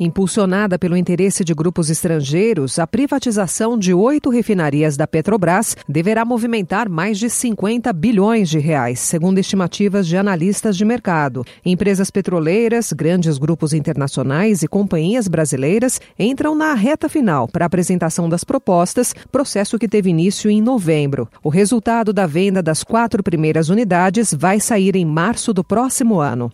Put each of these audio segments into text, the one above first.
Impulsionada pelo interesse de grupos estrangeiros, a privatização de oito refinarias da Petrobras deverá movimentar mais de 50 bilhões de reais, segundo estimativas de analistas de mercado. Empresas petroleiras, grandes grupos internacionais e companhias brasileiras entram na reta final para a apresentação das propostas, processo que teve início em novembro. O resultado da venda das quatro primeiras unidades vai sair em março do próximo ano.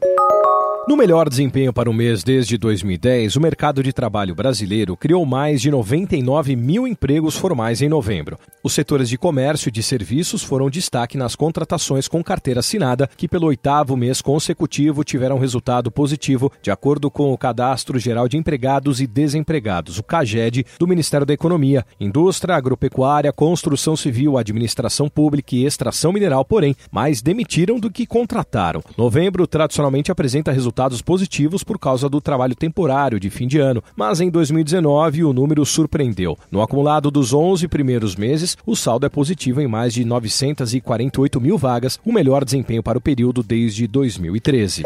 No melhor desempenho para o mês desde 2010, o mercado de trabalho brasileiro criou mais de 99 mil empregos formais em novembro. Os setores de comércio e de serviços foram destaque nas contratações com carteira assinada, que pelo oitavo mês consecutivo tiveram resultado positivo, de acordo com o Cadastro Geral de Empregados e Desempregados, o CAGED, do Ministério da Economia. Indústria, agropecuária, construção civil, administração pública e extração mineral, porém, mais demitiram do que contrataram. Novembro tradicionalmente apresenta resultados resultados positivos por causa do trabalho temporário de fim de ano, mas em 2019 o número surpreendeu. No acumulado dos 11 primeiros meses, o saldo é positivo em mais de 948 mil vagas, o melhor desempenho para o período desde 2013.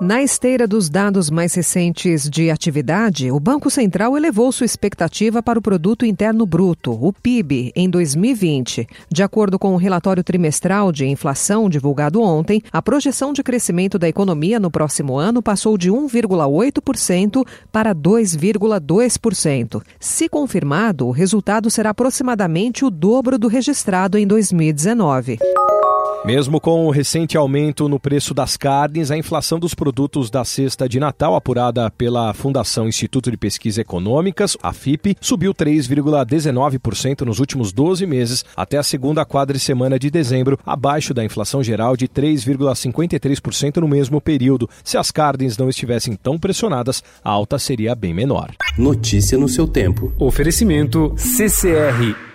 Na esteira dos dados mais recentes de atividade, o Banco Central elevou sua expectativa para o Produto Interno Bruto, o PIB, em 2020. De acordo com o relatório trimestral de inflação divulgado ontem, a projeção de crescimento da economia no próximo ano passou de 1,8% para 2,2%. Se confirmado, o resultado será aproximadamente o dobro do registrado em 2019. Mesmo com o recente aumento no preço das carnes, a inflação dos produtos da cesta de Natal, apurada pela Fundação Instituto de Pesquisas Econômicas, a FIP, subiu 3,19% nos últimos 12 meses, até a segunda quadricemana de dezembro, abaixo da inflação geral de 3,53% no mesmo período. Se as carnes não estivessem tão pressionadas, a alta seria bem menor. Notícia no seu tempo. Oferecimento CCR